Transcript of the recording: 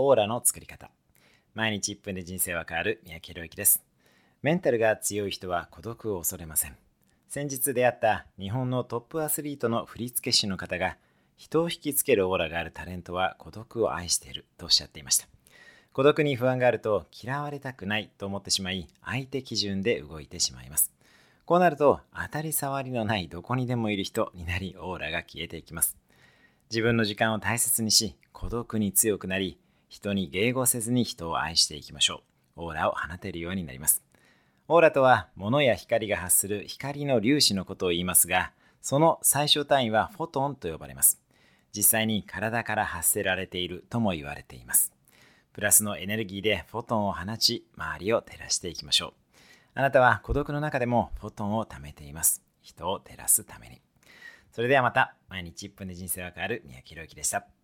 オーラの作り方。毎日1分で人生は変わる三宅宏之です。メンタルが強い人は孤独を恐れません。先日出会った日本のトップアスリートの振付師の方が人を引きつけるオーラがあるタレントは孤独を愛しているとおっしゃっていました。孤独に不安があると嫌われたくないと思ってしまい相手基準で動いてしまいます。こうなると当たり障りのないどこにでもいる人になりオーラが消えていきます。自分の時間を大切にし孤独に強くなり人に迎合せずに人を愛していきましょう。オーラを放てるようになります。オーラとは物や光が発する光の粒子のことを言いますがその最小単位はフォトンと呼ばれます。実際に体から発せられているとも言われています。プラスのエネルギーでフォトンを放ち周りを照らしていきましょう。あなたは孤独の中でもフォトンを貯めています。人を照らすために。それではまた。毎日1分で人生は変わる。三宅宏之でした。